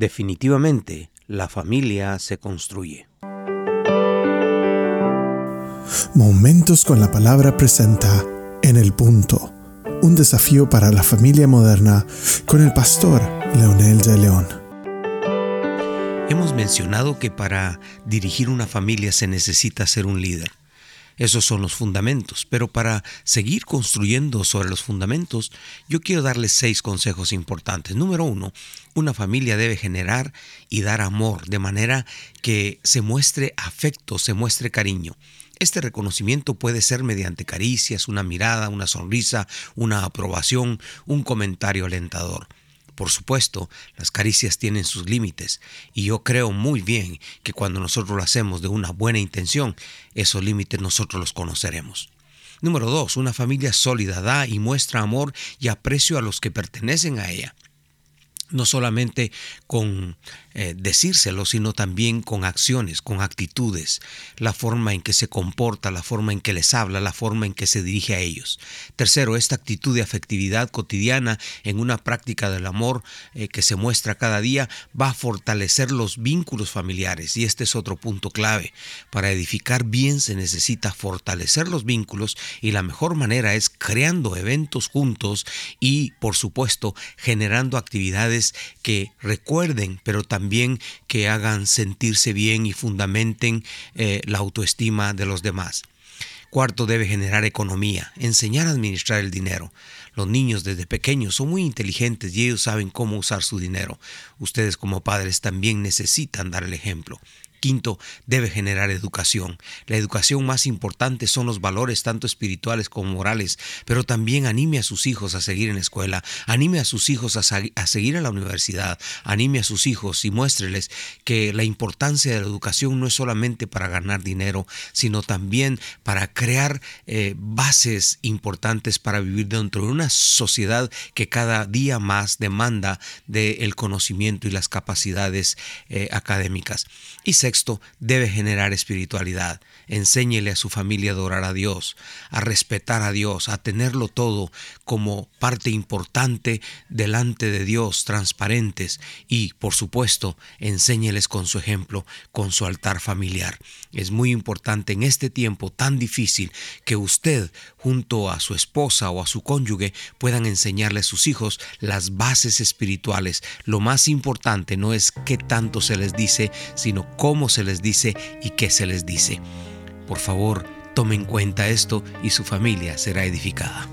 Definitivamente, la familia se construye. Momentos con la palabra presenta En el punto, un desafío para la familia moderna con el pastor Leonel de León. Hemos mencionado que para dirigir una familia se necesita ser un líder. Esos son los fundamentos, pero para seguir construyendo sobre los fundamentos, yo quiero darles seis consejos importantes. Número uno, una familia debe generar y dar amor de manera que se muestre afecto, se muestre cariño. Este reconocimiento puede ser mediante caricias, una mirada, una sonrisa, una aprobación, un comentario alentador. Por supuesto, las caricias tienen sus límites y yo creo muy bien que cuando nosotros lo hacemos de una buena intención, esos límites nosotros los conoceremos. Número dos, una familia sólida da y muestra amor y aprecio a los que pertenecen a ella no solamente con eh, decírselo, sino también con acciones, con actitudes, la forma en que se comporta, la forma en que les habla, la forma en que se dirige a ellos. Tercero, esta actitud de afectividad cotidiana en una práctica del amor eh, que se muestra cada día va a fortalecer los vínculos familiares y este es otro punto clave. Para edificar bien se necesita fortalecer los vínculos y la mejor manera es creando eventos juntos y por supuesto generando actividades que recuerden, pero también que hagan sentirse bien y fundamenten eh, la autoestima de los demás. Cuarto, debe generar economía, enseñar a administrar el dinero. Los niños desde pequeños son muy inteligentes y ellos saben cómo usar su dinero. Ustedes como padres también necesitan dar el ejemplo. Quinto, debe generar educación. La educación más importante son los valores tanto espirituales como morales, pero también anime a sus hijos a seguir en la escuela, anime a sus hijos a, seguir a la universidad, anime a sus hijos y muéstreles que la importancia de la educación no es solamente para ganar dinero, sino también para crear eh, bases importantes para vivir dentro de una sociedad que cada día más demanda del conocimiento y las capacidades eh, académicas. Y debe generar espiritualidad. Enséñele a su familia a adorar a Dios, a respetar a Dios, a tenerlo todo como parte importante delante de Dios, transparentes y, por supuesto, enséñeles con su ejemplo, con su altar familiar. Es muy importante en este tiempo tan difícil que usted, junto a su esposa o a su cónyuge, puedan enseñarle a sus hijos las bases espirituales. Lo más importante no es qué tanto se les dice, sino cómo se les dice y qué se les dice. Por favor, tome en cuenta esto y su familia será edificada.